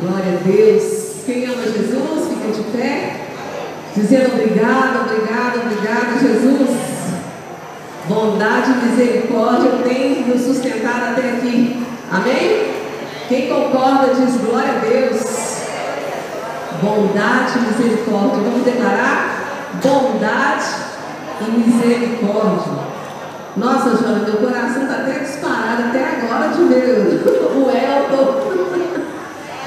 Glória a Deus. Quem ama Jesus, fica de pé. Dizendo obrigado, obrigado, obrigado, Jesus. Bondade e misericórdia tem nos sustentado até aqui. Amém? Quem concorda diz glória a Deus. Bondade e misericórdia. Vamos declarar? Bondade e misericórdia. Nossa, Jana, meu coração está até disparado até agora de ver o Elton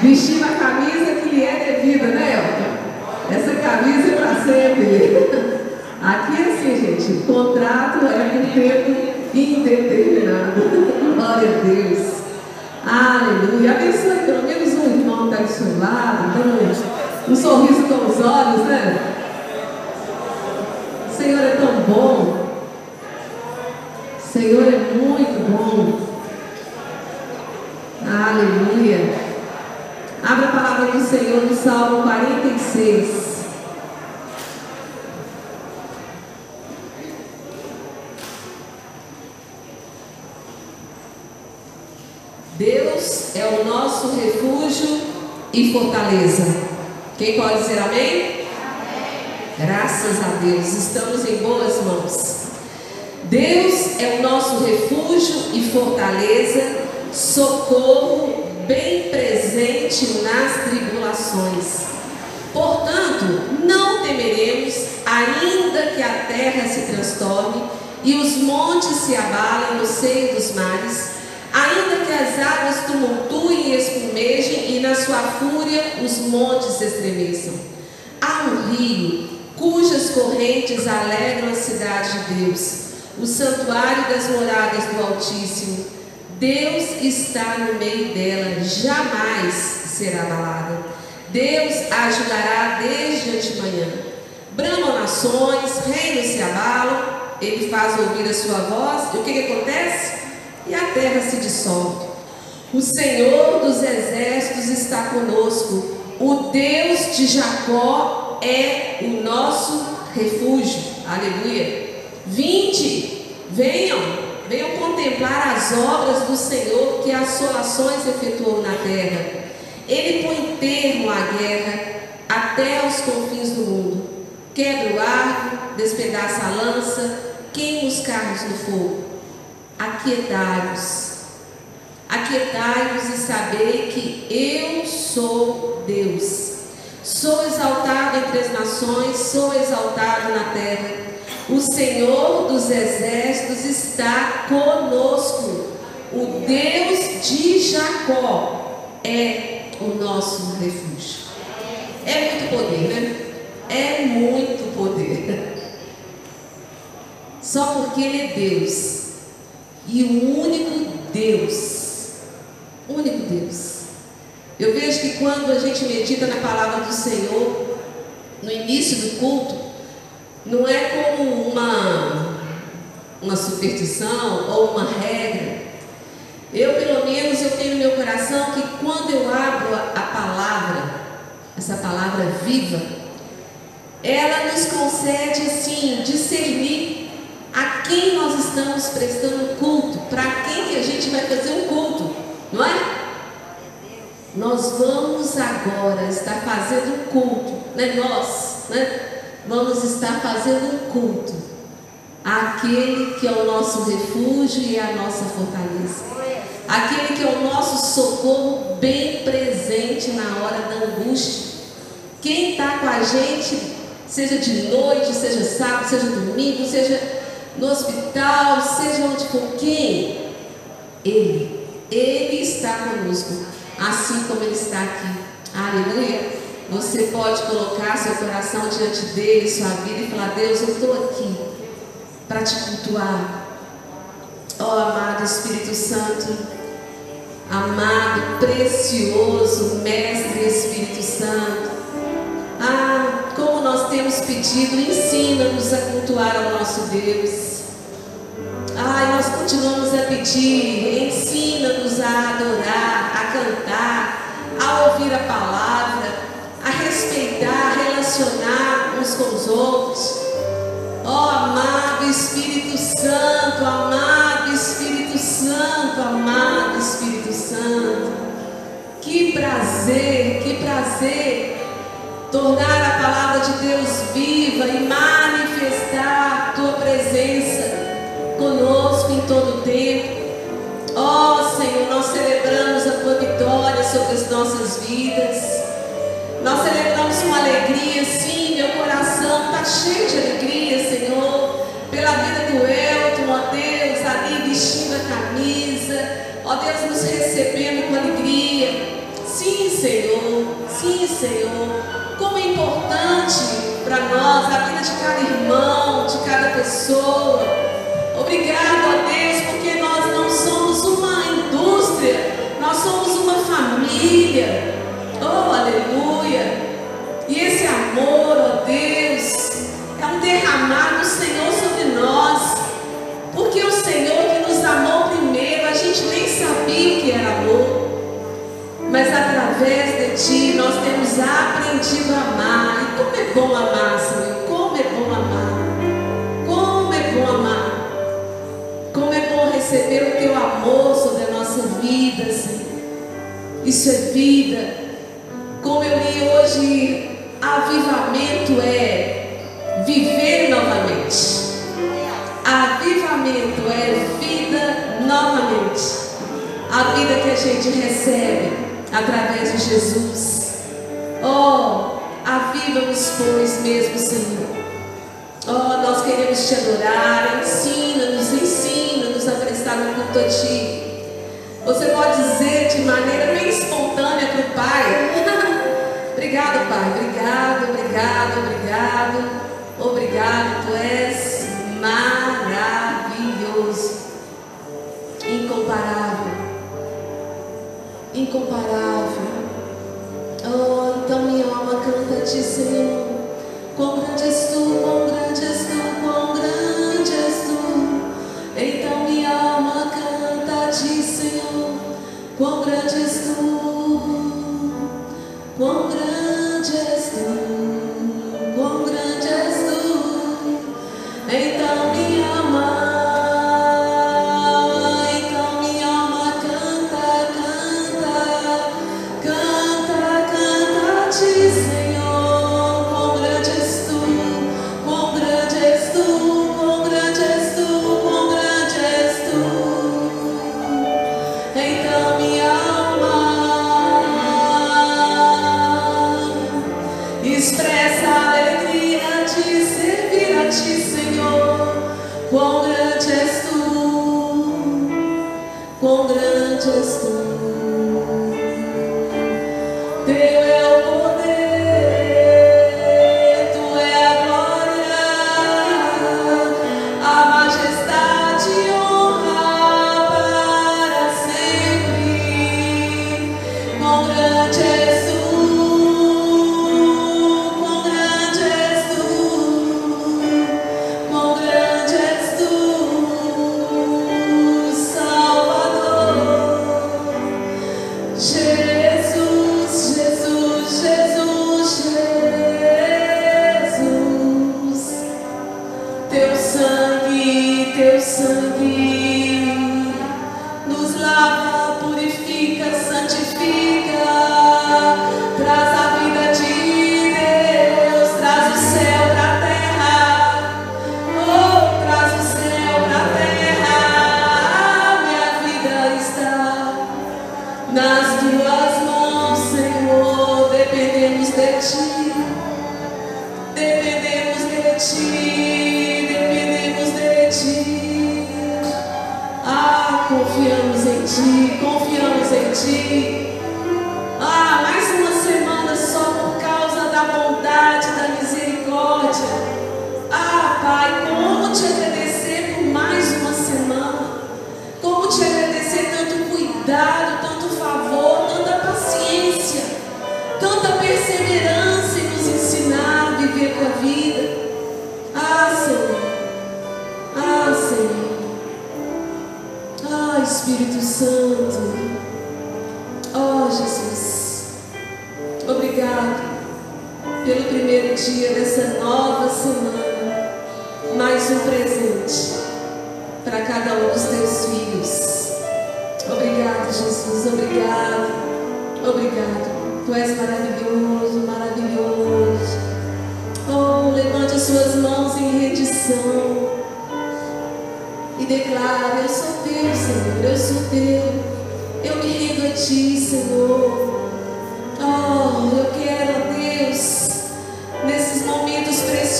vestindo a camisa que lhe é devida, né, Elton? Essa camisa é para sempre. Aqui é assim, gente, contrato é por tempo indeterminado. Glória a Deus. Aleluia. Abençoe pelo menos um irmão que está do seu lado, dando um, um sorriso com os olhos, né? O Senhor é tão bom. Senhor é muito bom. Aleluia. Abra a palavra do Senhor no Salmo 46. Deus é o nosso refúgio e fortaleza. Quem pode dizer amém? amém? Graças a Deus, estamos em boas mãos. Deus é o nosso refúgio e fortaleza, socorro bem presente nas tribulações. Portanto, não temeremos, ainda que a terra se transtorne e os montes se abalem no seio dos mares, ainda que as águas tumultuem e espumejem e na sua fúria os montes estremeçam. Há um rio cujas correntes alegram a cidade de Deus o santuário das moradas do Altíssimo. Deus está no meio dela, jamais será abalada. Deus a ajudará desde antemanhã. Bramam nações, reinos se abalam, ele faz ouvir a sua voz, e o que, que acontece? E a terra se dissolve. O Senhor dos exércitos está conosco, o Deus de Jacó é o nosso refúgio. Aleluia. Vinde, venham, venham contemplar as obras do Senhor que assolações efetuou na terra. Ele põe termo à guerra até os confins do mundo. Quebra o arco, despedaça a lança, queima os carros no fogo. Aquietai-vos, aquietai-vos e sabei que eu sou Deus. Sou exaltado entre as nações, sou exaltado na terra. O Senhor dos exércitos está conosco. O Deus de Jacó é o nosso refúgio. É muito poder, né? É muito poder. Só porque Ele é Deus. E o único Deus. Único Deus. Eu vejo que quando a gente medita na palavra do Senhor, no início do culto, não é como uma, uma superstição ou uma regra. Eu, pelo menos, eu tenho no meu coração que quando eu abro a, palavra, essa palavra viva, ela nos concede assim discernir a quem nós estamos prestando culto, para quem que a gente vai fazer um culto, não é? Nós vamos agora estar fazendo um culto, né? Nós, né? Vamos estar fazendo um culto àquele que é o nosso refúgio e a nossa fortaleza, aquele que é o nosso socorro bem presente na hora da angústia. Quem está com a gente, seja de noite, seja sábado, seja domingo, seja no hospital, seja onde for, quem? Ele. Ele está conosco, assim como Ele está aqui. Aleluia. Você pode colocar seu coração diante dele, sua vida e falar: Deus, eu estou aqui para te cultuar. Ó oh, amado Espírito Santo, amado, precioso Mestre Espírito Santo. Ah, como nós temos pedido, ensina-nos a cultuar ao nosso Deus. Ah, nós continuamos a pedir, ensina-nos a adorar, a cantar, a ouvir a palavra a respeitar, relacionar uns com os outros. Ó oh, amado Espírito Santo, amado Espírito Santo, amado Espírito Santo. Que prazer, que prazer tornar a palavra de Deus viva e manifestar a tua presença conosco em todo o tempo. Ó oh, Senhor, nós celebramos a tua vitória sobre as nossas vidas. Nós celebramos com alegria, sim, meu coração está cheio de alegria, Senhor, pela vida do Elton, ó Deus, ali vestindo a camisa, ó Deus, nos recebendo com alegria. Sim, Senhor, sim, Senhor. Como é importante para nós a vida de cada irmão, de cada pessoa. Obrigado, ó Deus, porque nós não somos uma indústria, nós somos uma família. Oh, aleluia! E esse amor, ó Deus, é um derramar do Senhor sobre nós. Porque o Senhor que nos amou primeiro, a gente nem sabia que era amor. Mas através de Ti nós temos aprendido a amar. E como é bom amar, Senhor. Como é bom amar. Como é bom amar. Como é bom receber o Teu amor sobre a nossa vida, Senhor. Isso é vida. Li hoje, avivamento é viver novamente. Avivamento é vida novamente. A vida que a gente recebe através de Jesus. Oh, aviva-nos, pois, mesmo, Senhor. Oh, nós queremos te adorar. Ensina-nos, ensina-nos a prestar um culto a Ti. Você pode dizer de maneira bem espontânea para o Pai. Obrigado, Pai. Obrigado, obrigado, obrigado. Obrigado, Tu és maravilhoso. Incomparável. Incomparável. Oh, então minha alma canta Ti, Senhor. Quão grande és Tu, quão grande és Tu, quão grande és Tu. Então minha alma canta Ti, Senhor. Quão grande és Tu. Quão grande és tu, Quão grande és tu, quão grande és tu.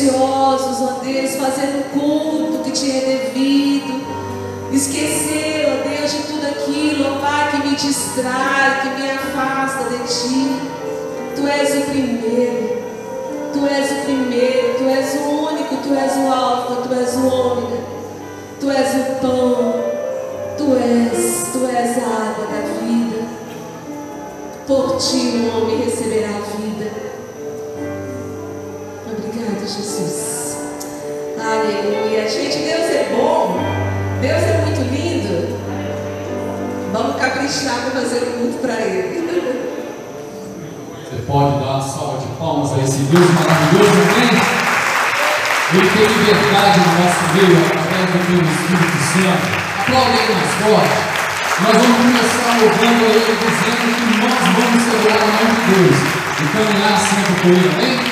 Preciosos, ó Deus, fazer um culto que te é devido. Esquecer, ó Deus, de tudo aquilo, ó Pai, que me distrai, que me afasta de ti. Tu és o primeiro. Tu és o primeiro, tu és o único, tu és o alfa, tu és o ômega, tu és o pão, tu és, tu és a água da vida. Por ti o homem receberá a. Obrigado, Jesus. Aleluia. Gente, Deus é bom. Deus é muito lindo. Vamos caprichar para fazer culto para Ele. Você pode dar uma salva de palmas a esse Deus maravilhoso, amém? Ele tem liberdade no nosso meio através do teu Espírito Santo. Aplaude ele mais forte. Nós vamos começar louvando a ele dizendo que nós vamos celebrar o nome de Deus e caminhar sempre com ele, amém?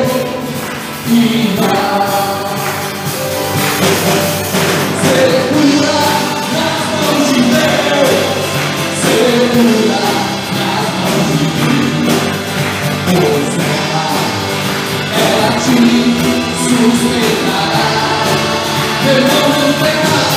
Jesús me dará, perdón.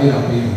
Que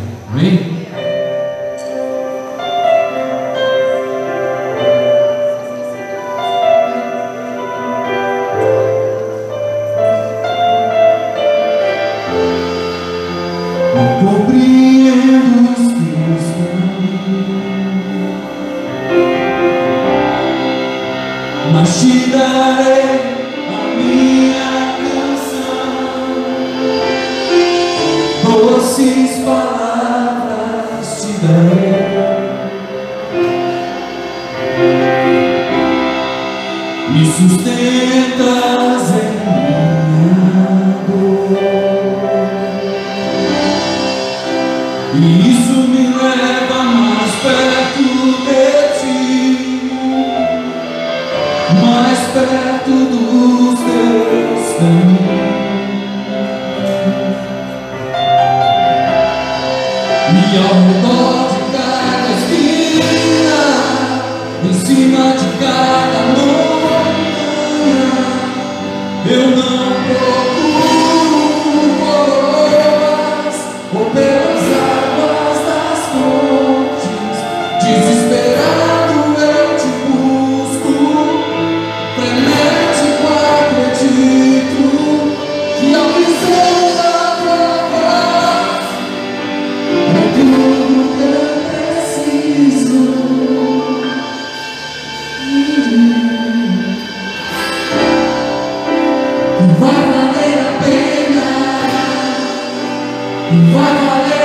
Vai valer.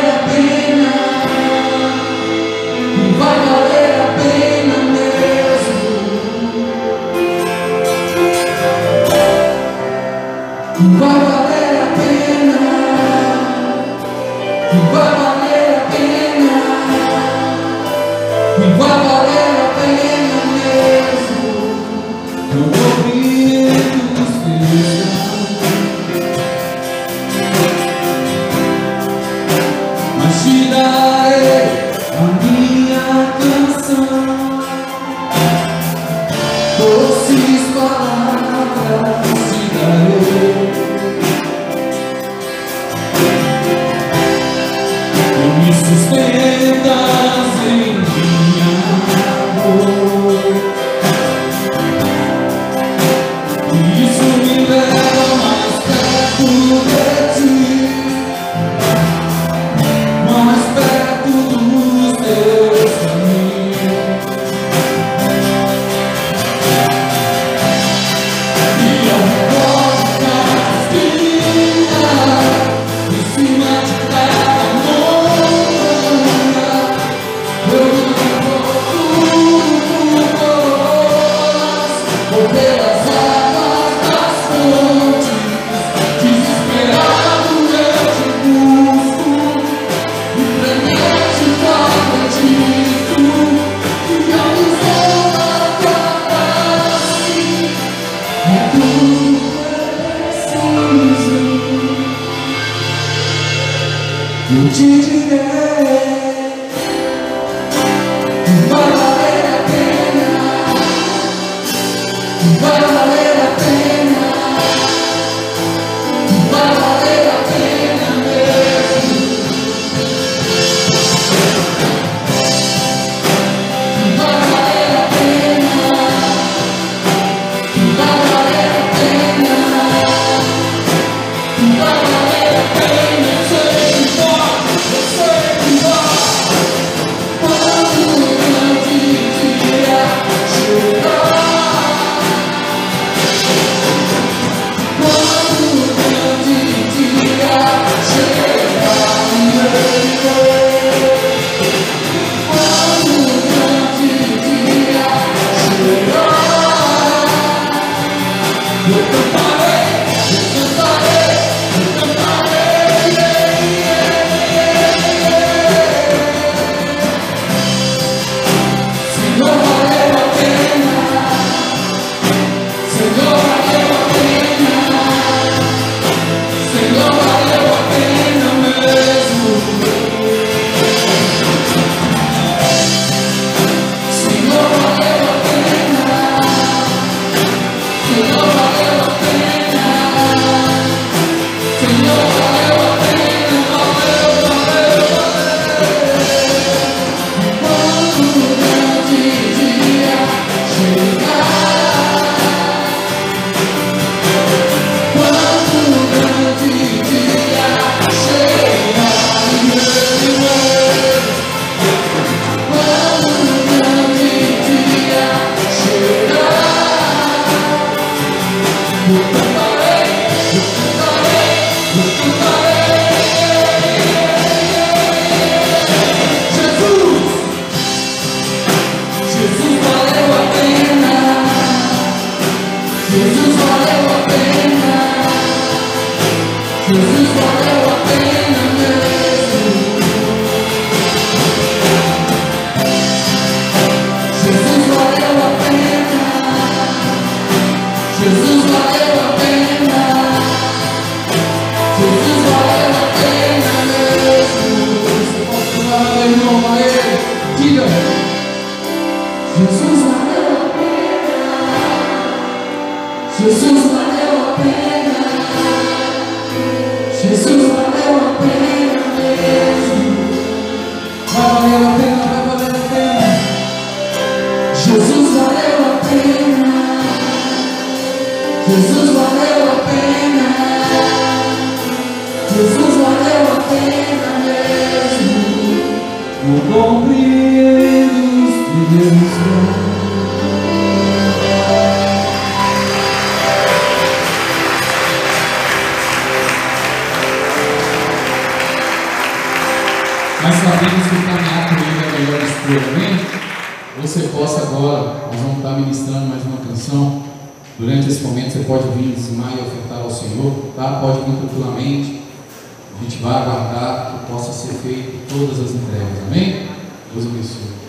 mais uma canção. durante esse momento você pode vir dizimar e ofertar ao Senhor, tá? Pode vir tranquilamente. A gente vai aguardar que possa ser feito todas as entregas, amém? Deus abençoe.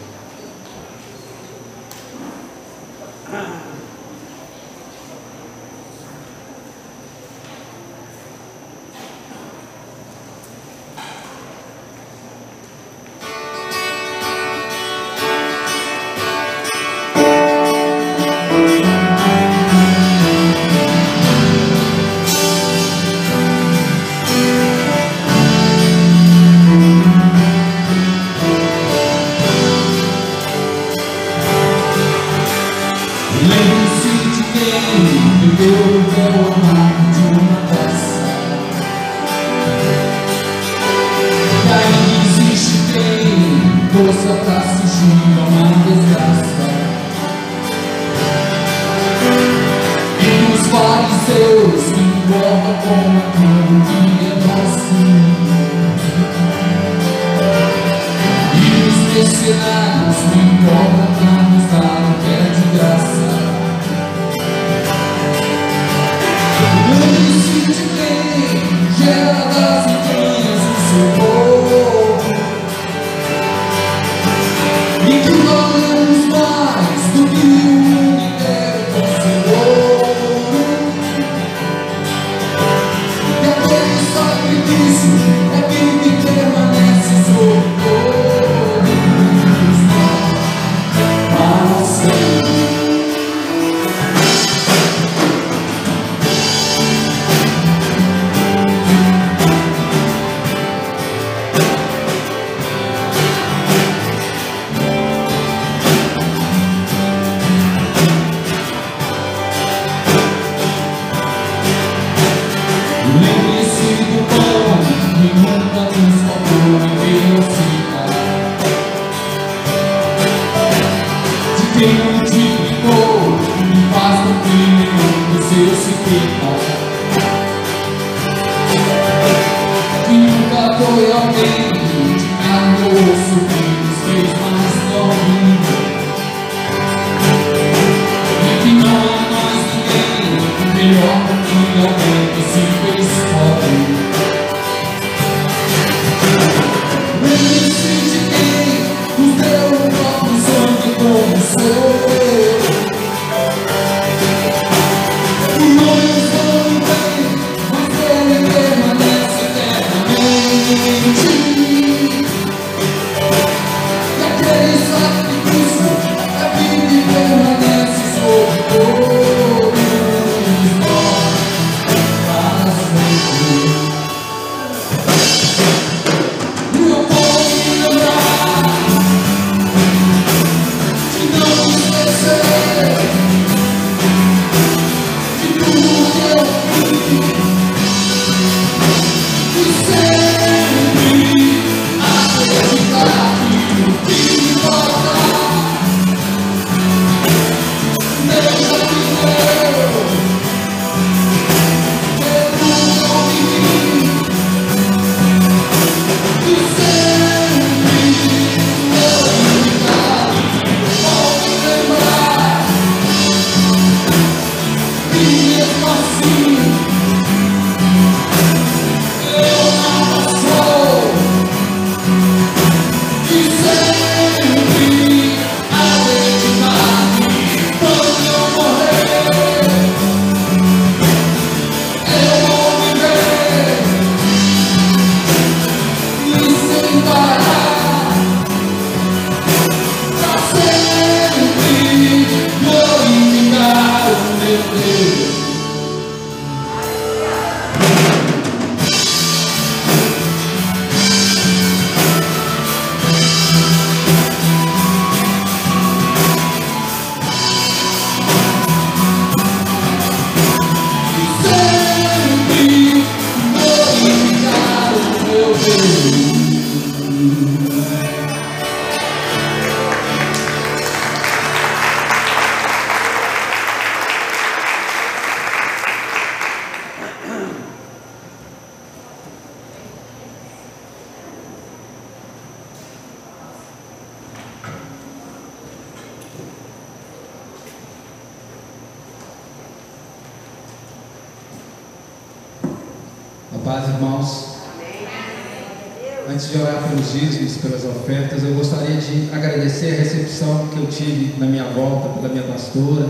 Dízimos, pelas ofertas, eu gostaria de agradecer a recepção que eu tive na minha volta pela minha pastora,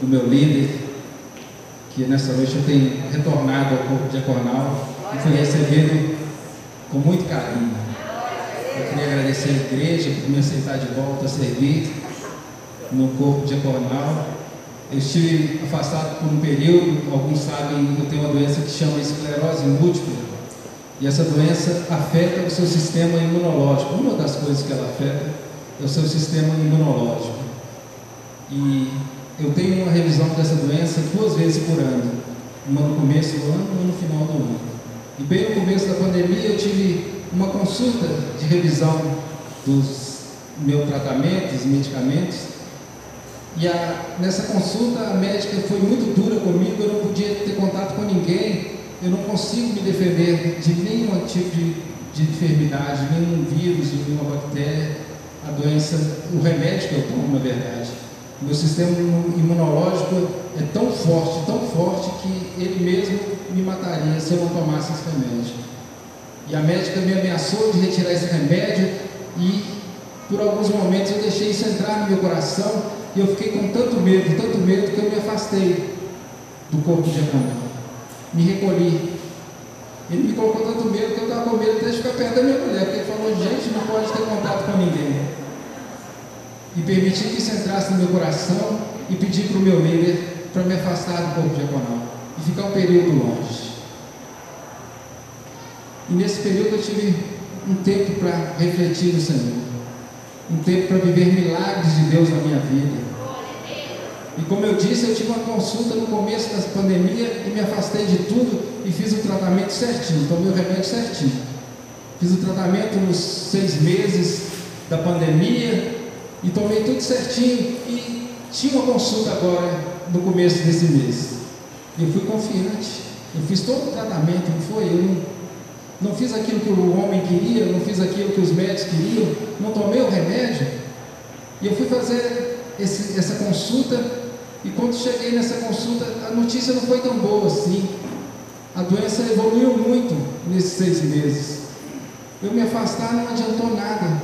do meu líder, que nessa noite eu tenho retornado ao corpo diaconal e fui recebido com muito carinho. Eu queria agradecer a igreja por me aceitar de volta a servir no corpo diaconal. Eu estive afastado por um período, alguns sabem, eu tenho uma doença que chama esclerose múltipla. E essa doença afeta o seu sistema imunológico. Uma das coisas que ela afeta é o seu sistema imunológico. E eu tenho uma revisão dessa doença duas vezes por ano. Uma no começo do ano e uma no final do ano. E bem no começo da pandemia eu tive uma consulta de revisão dos meus tratamentos, medicamentos, e a, nessa consulta a médica foi muito dura comigo, eu não podia ter contato com ninguém, eu não consigo me defender de nenhum tipo de, de enfermidade, nenhum vírus, nenhuma bactéria, a doença, o remédio que eu tomo, na verdade. Meu sistema imunológico é tão forte, tão forte que ele mesmo me mataria se eu não tomasse esse remédio. E a médica me ameaçou de retirar esse remédio e por alguns momentos eu deixei isso entrar no meu coração e eu fiquei com tanto medo, tanto medo, que eu me afastei do corpo de Abraão. Me recolhi. Ele me colocou tanto medo que eu estava com medo até de ficar perto da minha mulher, porque ele falou, gente, não pode ter contato com ninguém. E permiti que isso entrasse no meu coração e pedi para o meu líder para me afastar do corpo diaconal e ficar um período longe. E nesse período eu tive um tempo para refletir no Senhor um tempo para viver milagres de Deus na minha vida. E como eu disse, eu tive uma consulta no começo da pandemia e me afastei de tudo e fiz o tratamento certinho, tomei o remédio certinho. Fiz o tratamento nos seis meses da pandemia e tomei tudo certinho e tinha uma consulta agora no começo desse mês. Eu fui confiante. Eu fiz todo o tratamento, não foi? Eu não não fiz aquilo que o homem queria, não fiz aquilo que os médicos queriam, não tomei o remédio. E eu fui fazer esse, essa consulta, e quando cheguei nessa consulta, a notícia não foi tão boa assim. A doença evoluiu muito nesses seis meses. Eu me afastar não adiantou nada.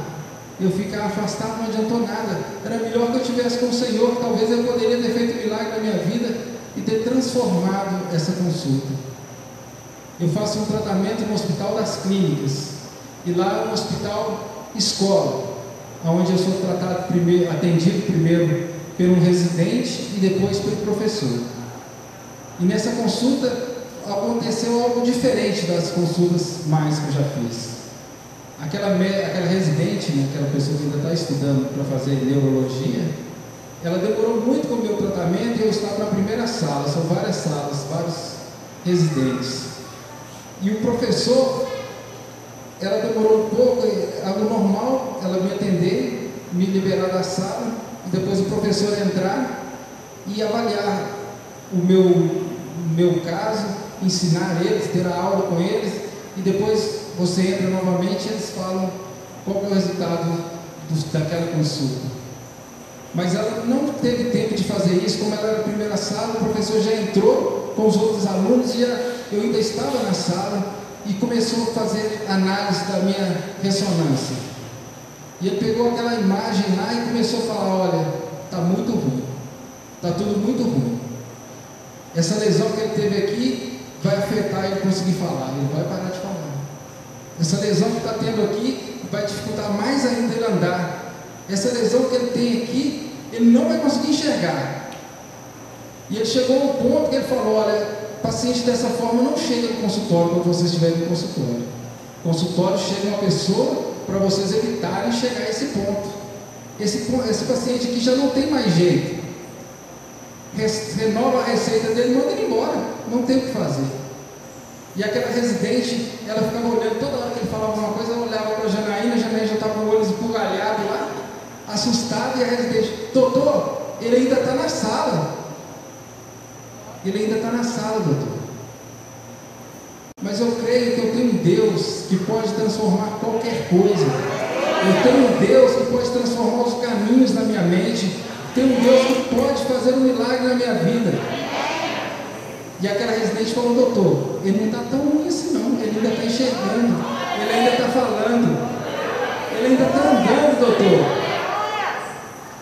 Eu ficar afastado não adiantou nada. Era melhor que eu tivesse com o Senhor, talvez eu poderia ter feito milagre na minha vida e ter transformado essa consulta. Eu faço um tratamento no Hospital das Clínicas. E lá é um hospital escola, onde eu sou tratado primeiro, atendido primeiro pelo residente e depois pelo professor. E nessa consulta aconteceu algo diferente das consultas mais que eu já fiz. Aquela, aquela residente, né, aquela pessoa que ainda está estudando para fazer neurologia, ela demorou muito com o meu tratamento e eu estava na primeira sala, são várias salas, vários residentes. E o professor, ela demorou um pouco, algo normal, ela me atender, me liberar da sala, depois o professor entrar e avaliar o meu, meu caso, ensinar eles, ter a aula com eles, e depois você entra novamente e eles falam qual é o resultado do, daquela consulta. Mas ela não teve tempo de fazer isso, como ela era a primeira sala, o professor já entrou com os outros alunos e eu ainda estava na sala e começou a fazer análise da minha ressonância. E ele pegou aquela imagem lá e começou a falar: olha, está muito ruim, está tudo muito ruim. Essa lesão que ele teve aqui vai afetar ele conseguir falar, ele vai parar de falar. Essa lesão que está tendo aqui vai dificultar mais ainda ele andar. Essa lesão que ele tem aqui, ele não vai conseguir enxergar. E ele chegou ao ponto que ele falou: olha, paciente dessa forma não chega no consultório quando vocês estiverem no consultório. consultório chega uma pessoa para vocês evitarem chegar a esse ponto. Esse, esse paciente aqui já não tem mais jeito. Renova a receita dele, manda ele embora. Não tem o que fazer. E aquela residente, ela ficava olhando toda hora que ele falava alguma coisa, ela olhava para a Janaína, a Janaína já estava com o olho esbugalhado lá, assustada, e a residente, doutor, ele ainda está na sala. Ele ainda está na sala, doutor. Mas eu creio que eu tenho um Deus que pode transformar qualquer coisa. Eu tenho um Deus que pode transformar os caminhos na minha mente. Tenho um Deus que pode fazer um milagre na minha vida. E aquela residente falou, doutor, ele não está tão ruim assim não, ele ainda está enxergando, ele ainda está falando, ele ainda está andando, doutor.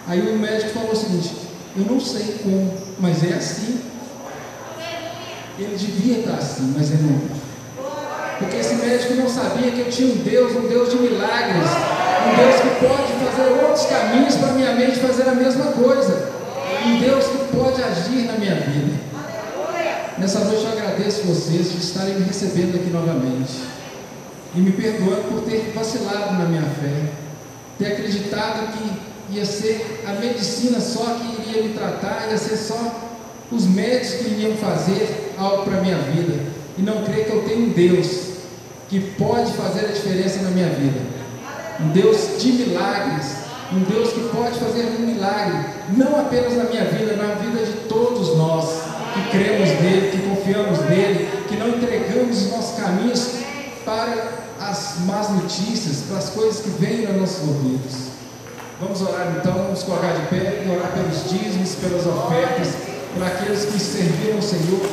Aí o médico falou o seguinte, eu não sei como, mas é assim. Ele devia estar assim, mas ele não está. Porque esse médico não sabia que eu tinha um Deus, um Deus de milagres, um Deus que pode fazer outros caminhos para minha mente fazer a mesma coisa, um Deus que pode agir na minha vida. Nessa noite eu agradeço vocês de estarem me recebendo aqui novamente e me perdoando por ter vacilado na minha fé, ter acreditado que ia ser a medicina só que iria me tratar, ia ser só os médicos que iriam fazer algo para a minha vida e não crer que eu tenho um Deus que pode fazer a diferença na minha vida. Um Deus de milagres, um Deus que pode fazer um milagre, não apenas na minha vida, na vida de todos nós que cremos nele, que confiamos nele, que não entregamos os nossos caminhos para as más notícias, para as coisas que vêm nos nossos ouvidos. Vamos orar então, vamos colocar de pé e orar pelos dízimos, pelas ofertas, por aqueles que serviram o Senhor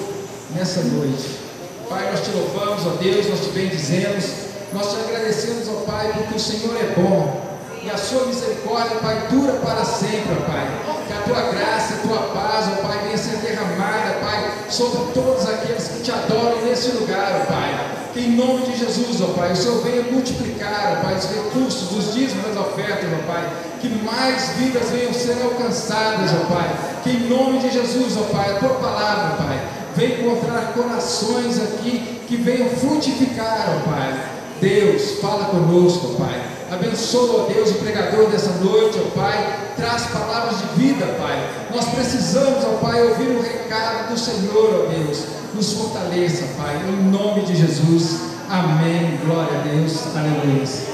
nessa noite. Pai, nós te louvamos, ó Deus, nós te bendizemos, nós te agradecemos, ó Pai, porque o Senhor é bom e a sua misericórdia, Pai, dura para sempre, ó Pai. Que a tua graça, a tua paz, ó Pai, venha ser derramada, Pai, sobre todos aqueles que te adoram nesse lugar, ó Pai. Que em nome de Jesus, ó Pai, o Senhor venha multiplicar, ó Pai, os recursos, os dízimos das ofertas, ó Pai. Que mais vidas venham ser alcançadas, ó Pai. Que em nome de Jesus, ó Pai, a tua palavra, Pai vem encontrar corações aqui que venham frutificar, ó Pai. Deus, fala conosco, ó Pai. Abençoa, Deus, o pregador dessa noite, ó Pai. Traz palavras de vida, Pai. Nós precisamos, ó Pai, ouvir o recado do Senhor, ó Deus. Nos fortaleça, Pai, em nome de Jesus. Amém. Glória a Deus. Aleluia.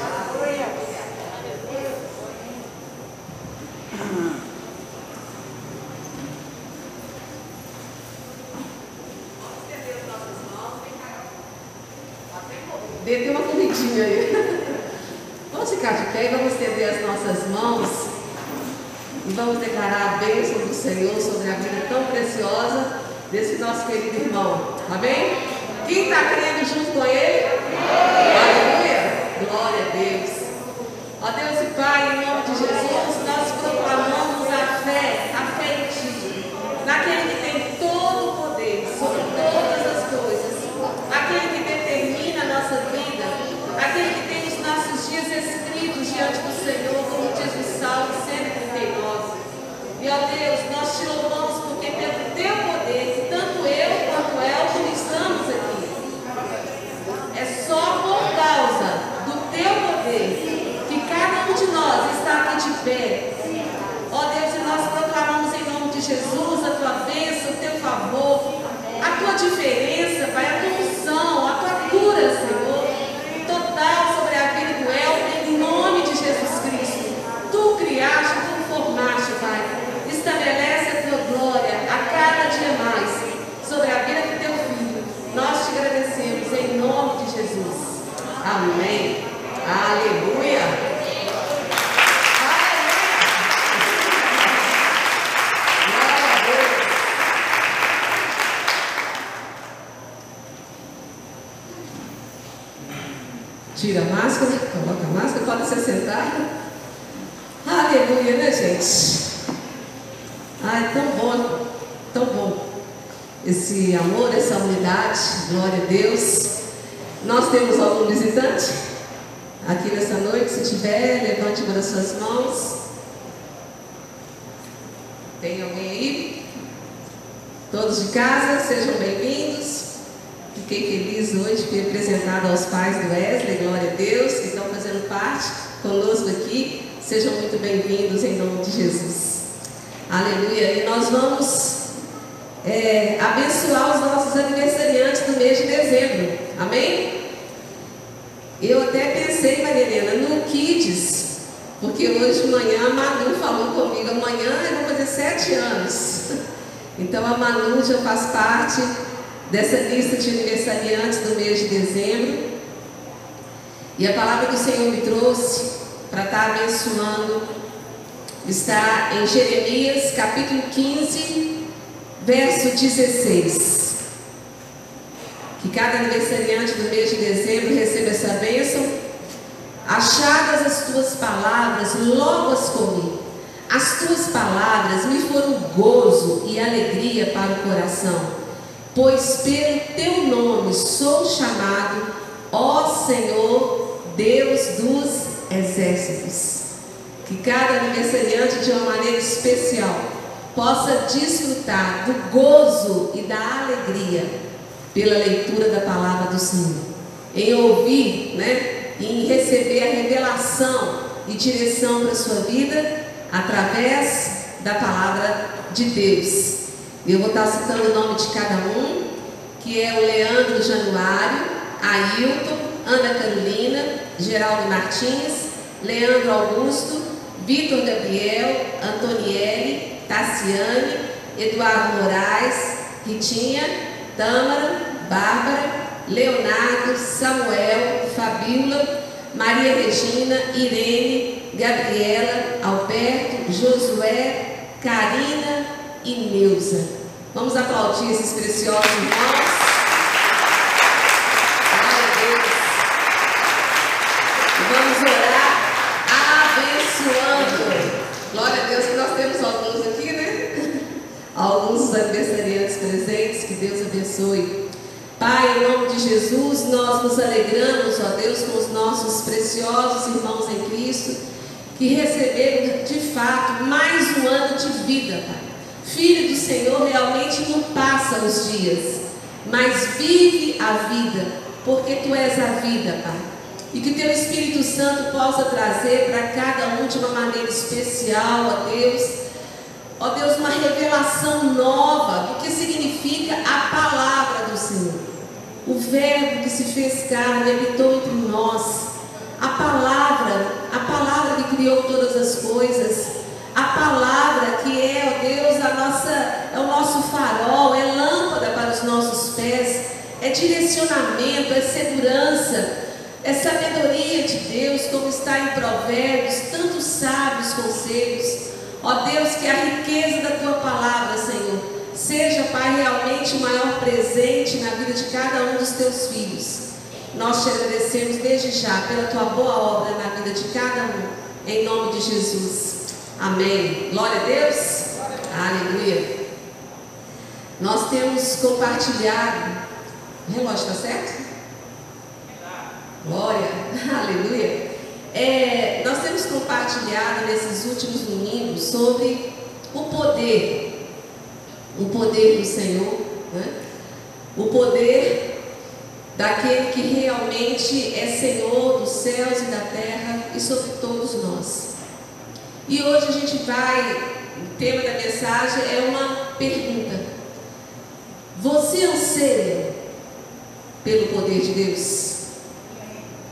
Dê uma corridinha aí. Vamos ficar de pé e vamos estender as nossas mãos e vamos declarar a bênção do Senhor sobre a vida tão preciosa desse querido irmão. Amém? Quem está crendo junto com ele? Aleluia! Glória a Deus. Ó Deus e Pai, em nome de Jesus, nós proclamamos a fé, a fé em Ti, naquele que tem todo o poder sobre todas as coisas, aquele que determina a nossa vida, aquele que tem os nossos dias escritos diante do Senhor, como diz o Salmo 139. E ó Deus, nós te louvamos porque pelo teu poder, tanto eu quanto Elton estamos aqui. É só por causa do teu poder que cada um de nós está aqui de pé. Ó Deus, e nós proclamamos em nome de Jesus a tua bênção, o teu favor, a tua diferença, Pai, a tua unção, a tua cura, Senhor, total sobre a vida do Elton, em nome de Jesus Cristo. Tu criaste, tu formaste, Pai. Estabelece a tua glória a cada dia mais sobre a vida do teu filho. Nós te agradecemos em nome de Jesus. Amém. Aleluia. Glória a Deus. Tira a máscara, coloca a máscara, pode se sentar. Aleluia, né, gente? Ai, tão bom, tão bom. Esse amor, essa unidade, glória a Deus. Nós temos algum visitante aqui nessa noite? Se tiver, levante uma das suas mãos. Tem alguém aí? Todos de casa, sejam bem-vindos. Fiquei feliz hoje de ter apresentado aos pais do Wesley, glória a Deus, que estão fazendo parte conosco aqui. Sejam muito bem-vindos em nome de Jesus. Aleluia. E nós vamos é, abençoar os nossos aniversariantes do mês de dezembro. Amém? Eu até pensei, Maria Helena, no Kids, Porque hoje de manhã a Manu falou comigo, amanhã eu vou fazer sete anos. Então a Manu já faz parte dessa lista de aniversariantes do mês de dezembro. E a palavra que o Senhor me trouxe para estar abençoando está em Jeremias capítulo 15, verso 16. Que cada aniversariante do mês de dezembro receba essa bênção. Achadas as tuas palavras, logo as comi. As tuas palavras me foram gozo e alegria para o coração, pois pelo teu nome sou chamado, ó Senhor, Deus dos exércitos. Que cada aniversariante, de uma maneira especial, possa desfrutar do gozo e da alegria pela leitura da palavra do Senhor, em ouvir, né, em receber a revelação e direção para sua vida através da palavra de Deus. Eu vou estar citando o nome de cada um, que é o Leandro Januário, Ailton, Ana Carolina, Geraldo Martins, Leandro Augusto, Vitor Gabriel, Antonielli, Tassiane, Eduardo Moraes, Ritinha, Tâmara, Bárbara, Leonardo, Samuel, Fabíola, Maria Regina, Irene, Gabriela, Alberto, Josué, Karina e Neuza. Vamos aplaudir esses preciosos irmãos. Glória a Deus. Vamos orar abençoando. Glória a Deus que nós temos alguns aqui, né? Alguns aniversariantes presentes, que Deus abençoe. Pai, em nome de Jesus, nós nos alegramos, ó Deus, com os nossos preciosos irmãos em Cristo, que receberam de fato mais um ano de vida, Pai. Filho do Senhor realmente não passa os dias, mas vive a vida, porque Tu és a vida, Pai. E que Teu Espírito Santo possa trazer para cada um de uma maneira especial, ó Deus, ó Deus, uma revelação nova do que significa a palavra do Senhor. O Verbo que se fez carne habitou entre nós. A palavra, a palavra que criou todas as coisas. A palavra que é, ó Deus, a nossa, é o nosso farol, é lâmpada para os nossos pés, é direcionamento, é segurança, é sabedoria de Deus, como está em Provérbios, tantos sábios conselhos. Ó Deus, que a riqueza da tua palavra, Senhor, seja, Pai, realmente o maior presente na vida de cada um dos teus filhos. Nós te agradecemos desde já pela tua boa obra na vida de cada um, em nome de Jesus. Amém. Glória a Deus. Aleluia. Nós temos compartilhado. O relógio está certo? Glória. Aleluia. É, nós temos compartilhado nesses últimos domingos sobre o poder, o poder do Senhor, né? o poder daquele que realmente é Senhor dos céus e da terra e sobre todos nós. E hoje a gente vai, o tema da mensagem é uma pergunta. Você anseia pelo poder de Deus?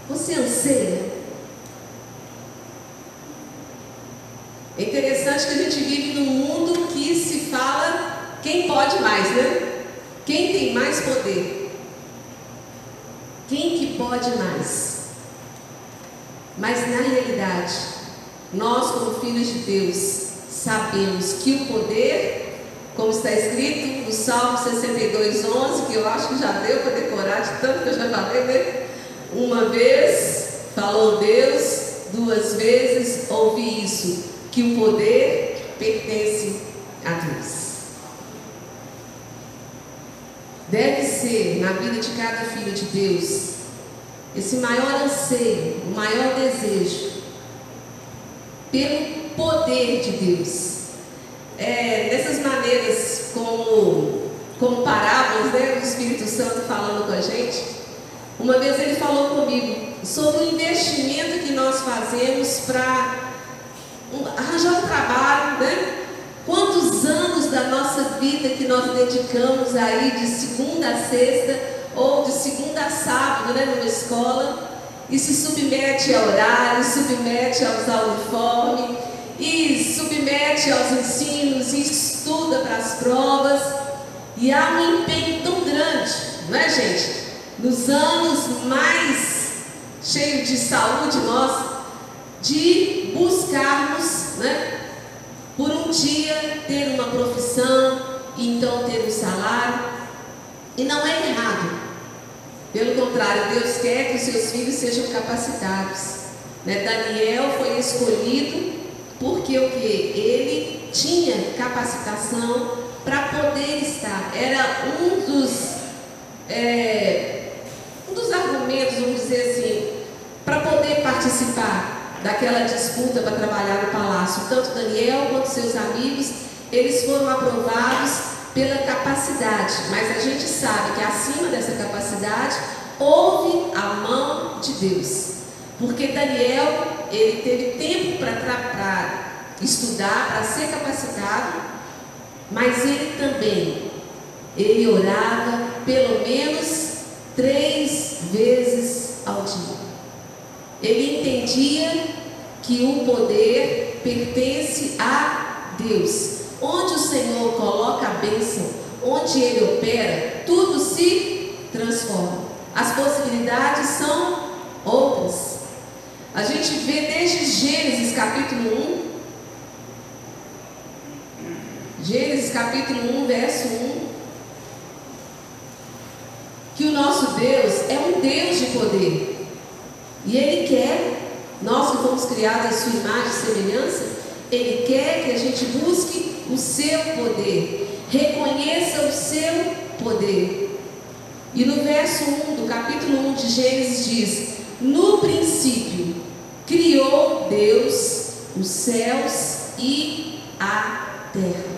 Você anseia? É interessante que a gente vive num mundo que se fala quem pode mais, né? Quem tem mais poder? Quem que pode mais? Mas na realidade, nós como filhos de Deus sabemos que o poder, como está escrito no Salmo 62, 11, que eu acho que já deu para decorar de tanto que eu já falei, né? Uma vez falou Deus, duas vezes ouvi isso, que o poder pertence a Deus. Deve ser na vida de cada filho de Deus esse maior anseio, o maior desejo pelo poder de Deus. É, dessas maneiras como, como parábolas, né, o Espírito Santo falando com a gente, uma vez ele falou comigo sobre o investimento que nós fazemos para arranjar um trabalho, né? Quantos anos da nossa vida que nós dedicamos aí de segunda a sexta ou de segunda a sábado, né, numa escola, e se submete a horário, submete a usar uniforme, e submete aos ensinos, e estuda para as provas, e há um empenho tão grande, não é, gente? Nos anos mais cheios de saúde nossa, de buscarmos, né? Por um dia ter uma profissão e então ter um salário. E não é errado. Pelo contrário, Deus quer que os seus filhos sejam capacitados. Né? Daniel foi escolhido porque o que? Ele tinha capacitação para poder estar. Era um dos, é, um dos argumentos, vamos dizer assim, para poder participar daquela disputa para trabalhar no palácio. Tanto Daniel quanto seus amigos, eles foram aprovados pela capacidade, mas a gente sabe que acima dessa capacidade houve a mão de Deus. Porque Daniel, ele teve tempo para estudar, para ser capacitado, mas ele também, ele orava pelo menos três vezes ao dia. Ele entendia que o poder pertence a Deus. Onde o Senhor coloca a bênção, onde Ele opera, tudo se transforma. As possibilidades são outras. A gente vê desde Gênesis capítulo 1, Gênesis capítulo 1, verso 1, que o nosso Deus é um Deus de poder. E Ele quer, nós que fomos criados à sua imagem e semelhança, Ele quer que a gente busque o seu poder, reconheça o seu poder. E no verso 1 do capítulo 1 de Gênesis diz: No princípio criou Deus os céus e a terra.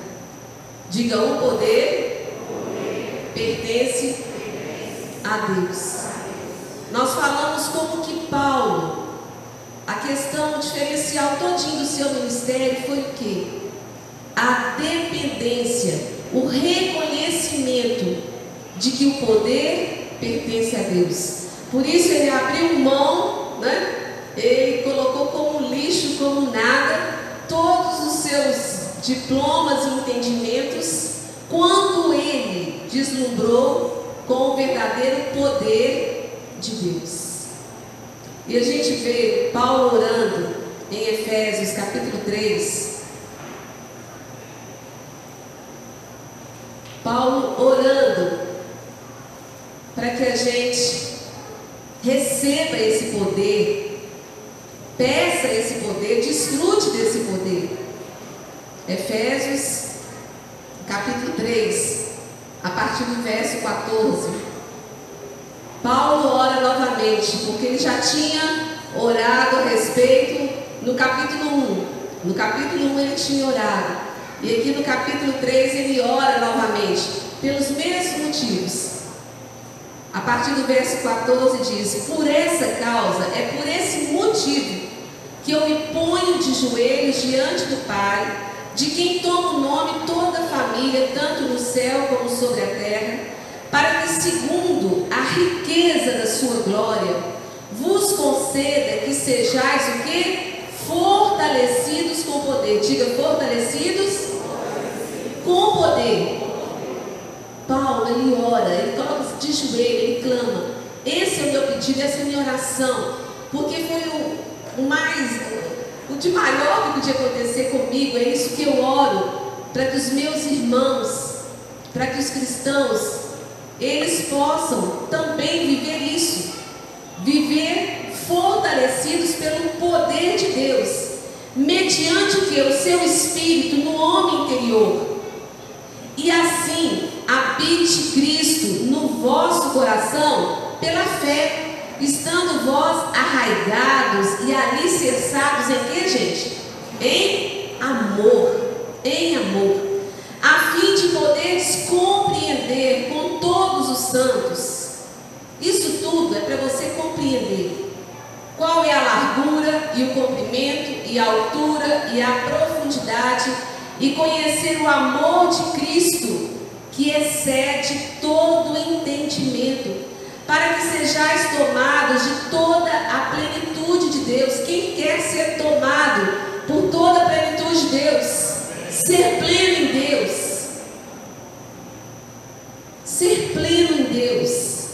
Diga o poder, pertence a Deus. Nós falamos como que Paulo, a questão diferencial todinho do seu ministério foi o quê? a dependência, o reconhecimento de que o poder pertence a Deus. Por isso ele abriu mão, né? ele colocou como lixo, como nada, todos os seus diplomas e entendimentos, quando ele deslumbrou com o verdadeiro poder de Deus. E a gente vê Paulo orando em Efésios capítulo 3, Paulo orando para que a gente receba esse poder, peça esse poder, desfrute desse poder. Efésios, capítulo 3, a partir do verso 14. Paulo ora novamente, porque ele já tinha orado a respeito no capítulo 1. No capítulo 1 ele tinha orado. E aqui no capítulo 3 ele ora novamente, pelos mesmos motivos. A partir do verso 14 diz: Por essa causa, é por esse motivo que eu me ponho de joelhos diante do Pai, de quem toma o nome toda a família, tanto no céu como sobre a terra, para que, segundo a riqueza da sua glória, vos conceda que sejais o que? Fortalecidos com poder. Diga fortalecidos com poder. Paulo, ele ora, ele coloca de joelho, ele clama. Esse é o meu pedido, essa é a minha oração. Porque foi o, mais, o de maior que podia acontecer comigo. É isso que eu oro. Para que os meus irmãos, para que os cristãos, eles possam também viver isso. Viver fortalecidos pelo poder de Deus. Mediante o que? O seu espírito no homem interior e assim habite Cristo no vosso coração pela fé, estando vós arraigados e alicerçados em que, gente? Em amor, em amor, a fim de poderes compreender com todos os santos. Isso tudo é para você compreender qual é a largura e o comprimento e a altura e a profundidade e conhecer o amor de Cristo, que excede todo entendimento, para que sejais tomados de toda a plenitude de Deus. Quem quer ser tomado por toda a plenitude de Deus? Ser pleno em Deus. Ser pleno em Deus.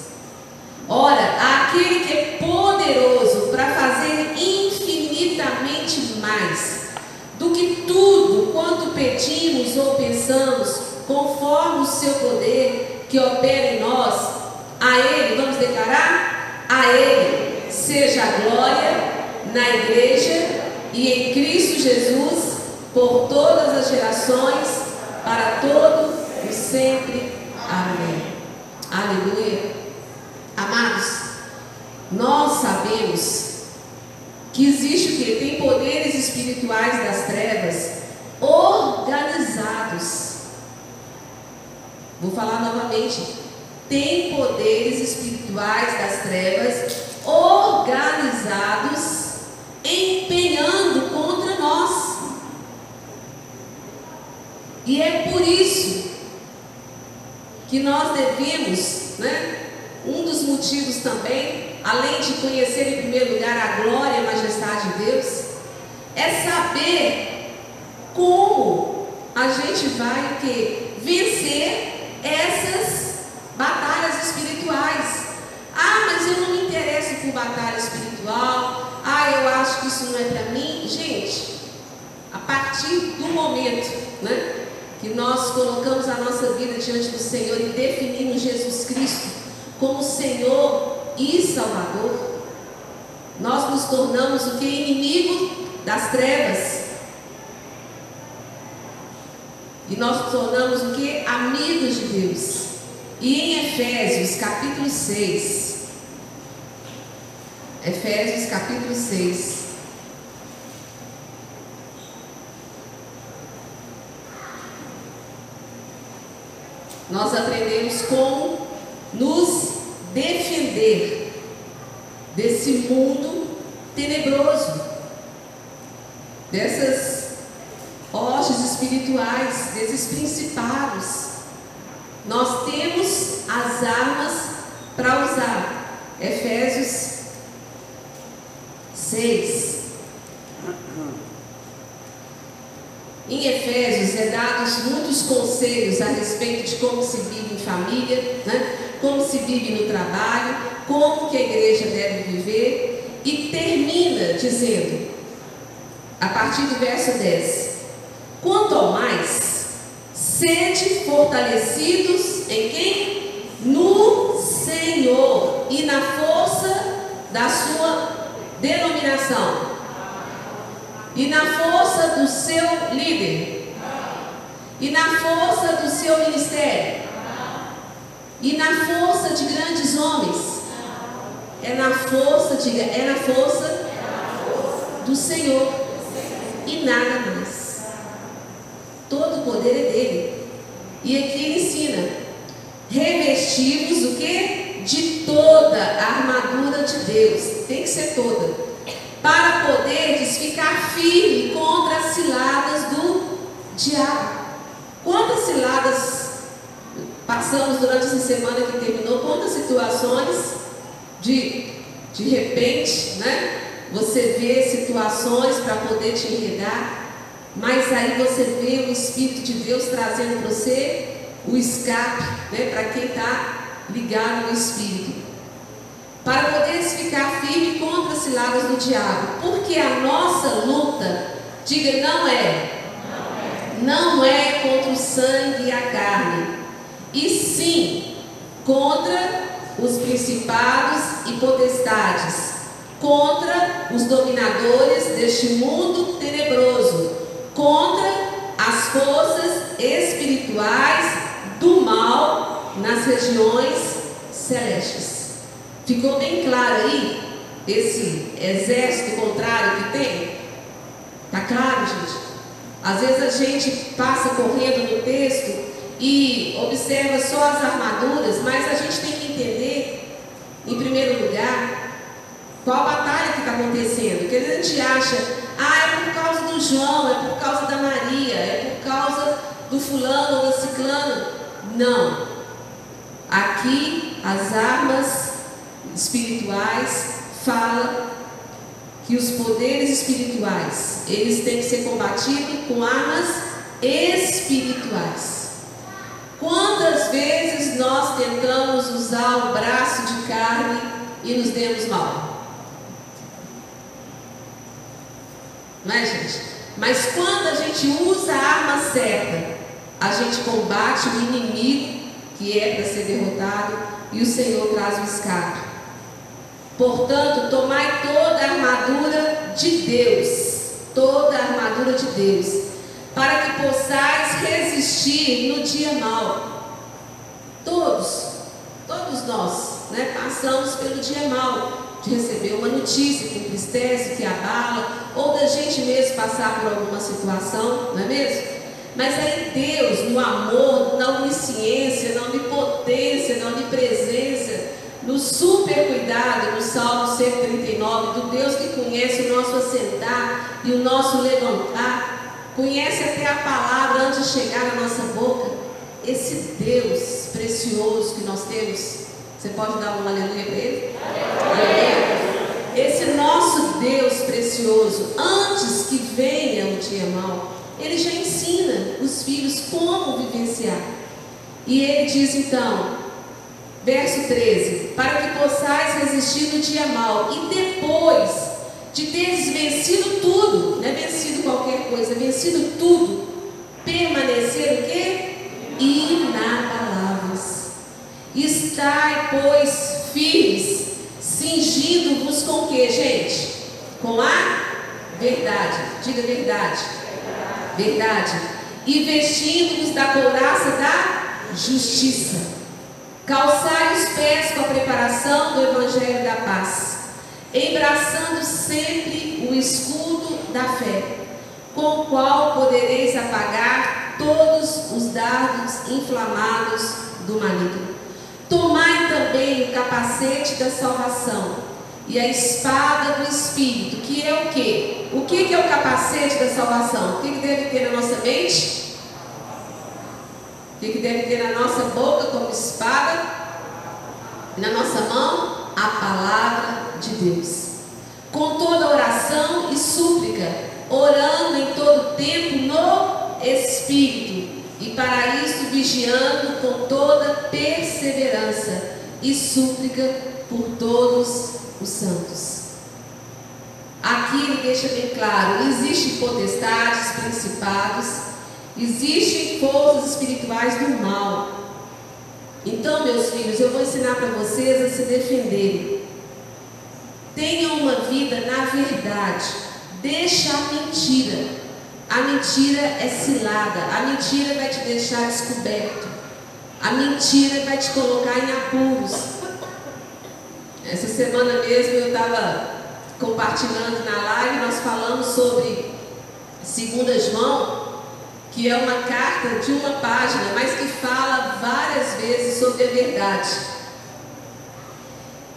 Ora, aquele que é poderoso para fazer infinitamente mais do que tudo quanto pedimos ou pensamos, conforme o seu poder que opera em nós, a Ele, vamos declarar? A Ele seja a glória na igreja e em Cristo Jesus por todas as gerações, para todo e sempre. Amém. Aleluia. Amados, nós sabemos que existe o que? Tem poderes espirituais das trevas organizados. Vou falar novamente. Tem poderes espirituais das trevas organizados empenhando contra nós. E é por isso que nós devemos, né? Um dos motivos também, além de conhecer em primeiro lugar a glória e a majestade de Deus, é saber como a gente vai que vencer essas batalhas espirituais. Ah, mas eu não me interesso por batalha espiritual. Ah, eu acho que isso não é para mim. Gente, a partir do momento, né, que nós colocamos a nossa vida diante do Senhor e definimos Jesus Cristo como Senhor e Salvador, nós nos tornamos o que? Inimigo das trevas. E nós nos tornamos o que? Amigos de Deus. E em Efésios capítulo 6, Efésios capítulo 6, nós aprendemos como nos defender desse mundo tenebroso, dessas hostes espirituais, desses principados. Nós temos as armas para usar. Efésios 6. Em Efésios é dados muitos conselhos a respeito de como se vive em família, né? como se vive no trabalho, como que a igreja deve viver, e termina dizendo, a partir do verso 10: Quanto ao mais, sede fortalecidos em quem? No Senhor e na força da sua denominação e na força do seu líder e na força do seu ministério e na força de grandes homens. É na força, diga, é na força do Senhor e nada mais. Todo o poder é dele. E aqui ele ensina: revestivos o que? De toda a armadura de Deus. Tem que ser toda. Para poderes ficar firme contra as ciladas do diabo. Quantas ciladas Passamos durante essa semana que terminou quantas situações de de repente, né? Você vê situações para poder te enredar, mas aí você vê o Espírito de Deus trazendo para você o escape, né? Para quem está ligado no Espírito. Para poder ficar firme contra as ciladas do diabo. Porque a nossa luta, diga, não é. Não é contra o sangue e a carne e sim contra os principados e potestades, contra os dominadores deste mundo tenebroso, contra as forças espirituais do mal nas regiões celestes. Ficou bem claro aí esse exército contrário que tem? Tá claro, gente? Às vezes a gente passa correndo no texto e observa só as armaduras, mas a gente tem que entender, em primeiro lugar, qual batalha que está acontecendo. Porque a gente acha, ah, é por causa do João, é por causa da Maria, é por causa do fulano ou do ciclano. Não. Aqui as armas espirituais falam que os poderes espirituais, eles têm que ser combatidos com armas espirituais. Quantas vezes nós tentamos usar o braço de carne e nos demos mal? Não é, gente? Mas quando a gente usa a arma certa, a gente combate o inimigo que é para ser derrotado e o Senhor traz o escape. Portanto, tomai toda a armadura de Deus, toda a armadura de Deus, para que possais resistir no dia mal. Todos, todos nós, né, passamos pelo dia mal de receber uma notícia que entristece, que abala, ou da gente mesmo passar por alguma situação, não é mesmo? Mas em Deus, no amor, na onisciência, na onipotência, na onipresença, no super cuidado, no Salmo 139, do Deus que conhece o nosso assentar e o nosso levantar, conhece até a palavra antes de chegar na nossa boca. Esse Deus precioso que nós temos, você pode dar um aleluia para ele? Aleluia. Esse nosso Deus precioso, antes que venha o dia mal, ele já ensina os filhos como vivenciar. E ele diz então, verso 13: Para que possais resistir no dia mal, e depois de teres vencido tudo, não é vencido qualquer coisa, é vencido tudo, permanecer o quê? Inabaláveis. Estai, pois, firmes, cingindo-vos com o que, gente? Com a verdade. Diga verdade verdade, e vestindo-nos da couraça da justiça. Calçai os pés com a preparação do Evangelho da paz, embraçando sempre o escudo da fé, com o qual podereis apagar todos os dardos inflamados do maligno. Tomai também o capacete da salvação e a espada do Espírito, que é o que? O que é o capacete da salvação? O que deve ter na nossa mente? O que deve ter na nossa boca como espada? E na nossa mão? A palavra de Deus. Com toda oração e súplica, orando em todo tempo no Espírito, e para isso vigiando com toda perseverança e súplica por todos os santos. Aqui ele deixa bem claro: existem potestades, principados, existem forças espirituais do mal. Então, meus filhos, eu vou ensinar para vocês a se defenderem. Tenham uma vida na verdade. Deixa a mentira. A mentira é cilada. A mentira vai te deixar descoberto. A mentira vai te colocar em apuros. Essa semana mesmo eu estava compartilhando na live, nós falamos sobre 2 João, que é uma carta de uma página, mas que fala várias vezes sobre a verdade.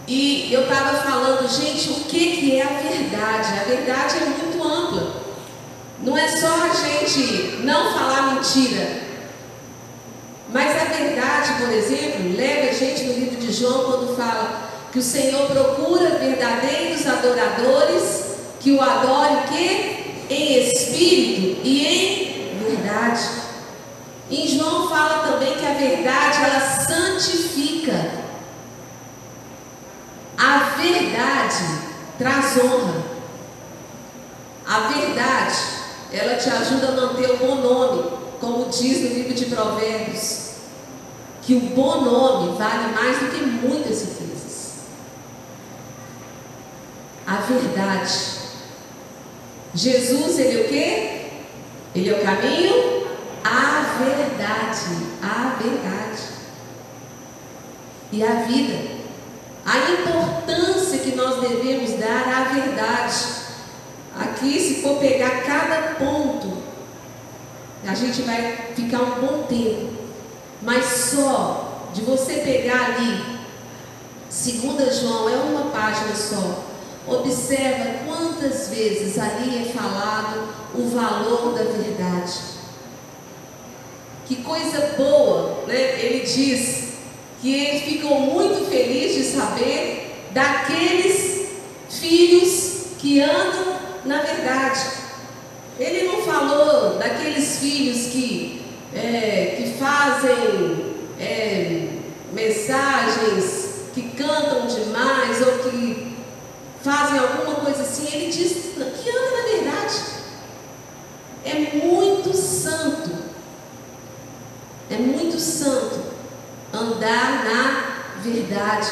E eu estava falando, gente, o que, que é a verdade? A verdade é muito ampla. Não é só a gente não falar mentira. Mas a verdade, por exemplo, leva a gente no livro de João quando fala que o Senhor procura verdadeiros adoradores que o adorem que em espírito e em verdade. Em João fala também que a verdade ela santifica. A verdade traz honra. A verdade, ela te ajuda a manter o bom nome, como diz no livro de Provérbios, que o bom nome vale mais do que muitas riquezas a verdade. Jesus, ele é o quê? Ele é o caminho, a verdade, a verdade. E a vida. A importância que nós devemos dar à verdade. Aqui, se for pegar cada ponto, a gente vai ficar um bom tempo. Mas só de você pegar ali, segunda João, é uma página só. Observa quantas vezes ali é falado o valor da verdade. Que coisa boa, né? Ele diz que ele ficou muito feliz de saber daqueles filhos que andam na verdade. Ele não falou daqueles filhos que, é, que fazem é, mensagens, que cantam demais ou que fazem alguma coisa assim. Ele diz que anda na verdade. É muito santo. É muito santo andar na verdade.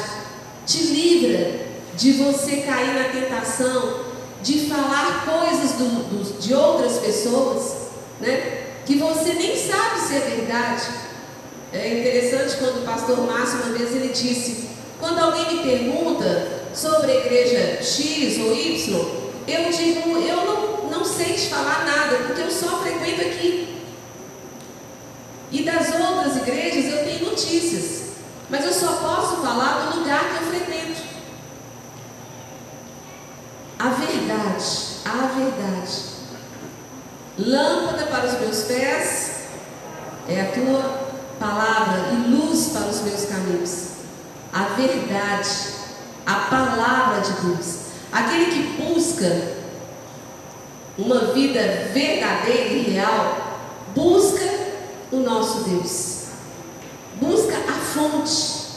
Te livra de você cair na tentação de falar coisas do, do, de outras pessoas, né? Que você nem sabe se é verdade. É interessante quando o pastor Márcio uma vez ele disse, quando alguém me pergunta sobre a igreja X ou Y, eu digo, eu não, não sei te falar nada, porque eu só frequento aqui. E das outras igrejas eu tenho notícias, mas eu só posso falar do lugar que eu frequento. A verdade, a verdade. Lâmpada para os meus pés é a tua palavra e luz para os meus caminhos. A verdade, a palavra de Deus. Aquele que busca uma vida verdadeira e real, busca o nosso Deus. Busca a fonte.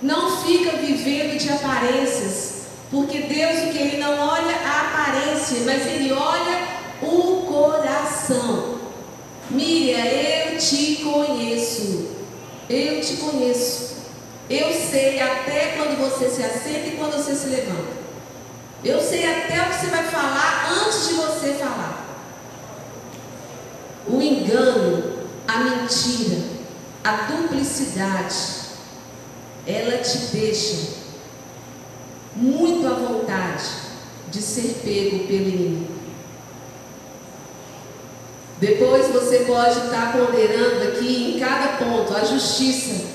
Não fica vivendo de aparências porque Deus, o que Ele não olha a aparência, mas Ele olha o coração. Miriam, eu te conheço. Eu te conheço. Eu sei até quando você se assenta e quando você se levanta. Eu sei até o que você vai falar antes de você falar. O engano, a mentira, a duplicidade, ela te deixa muito à vontade de ser pego pelo inimigo. Depois você pode estar ponderando aqui em cada ponto a justiça,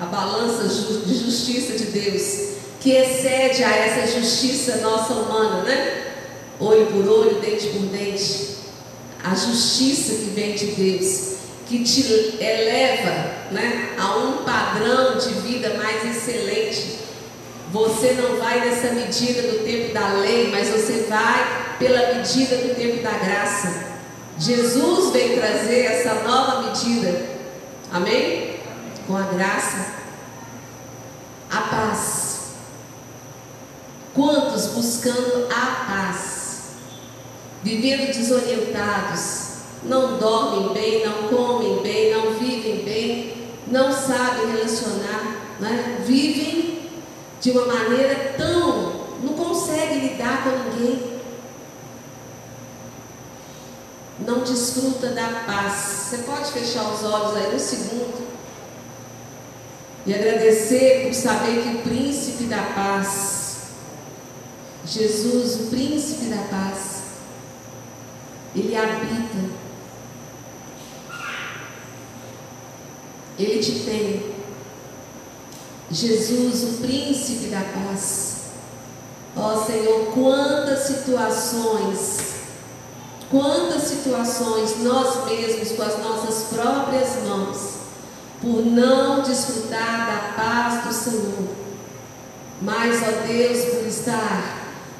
a balança de justiça de Deus, que excede a essa justiça nossa humana, né? Olho por olho, dente por dente. A justiça que vem de Deus, que te eleva né, a um padrão de vida mais excelente você não vai nessa medida do tempo da lei, mas você vai pela medida do tempo da graça. Jesus veio trazer essa nova medida. Amém? Com a graça. A paz. Quantos buscando a paz? Vivendo desorientados. Não dormem bem, não comem bem, não vivem bem, não sabem relacionar, né? vivem de uma maneira tão. não consegue lidar com ninguém. Não desfruta da paz. Você pode fechar os olhos aí um segundo e agradecer por saber que o príncipe da paz, Jesus, o príncipe da paz, ele habita, ele te tem. Jesus, o príncipe da paz. Ó oh, Senhor, quantas situações, quantas situações nós mesmos com as nossas próprias mãos, por não desfrutar da paz do Senhor. Mas, ó Deus, por estar,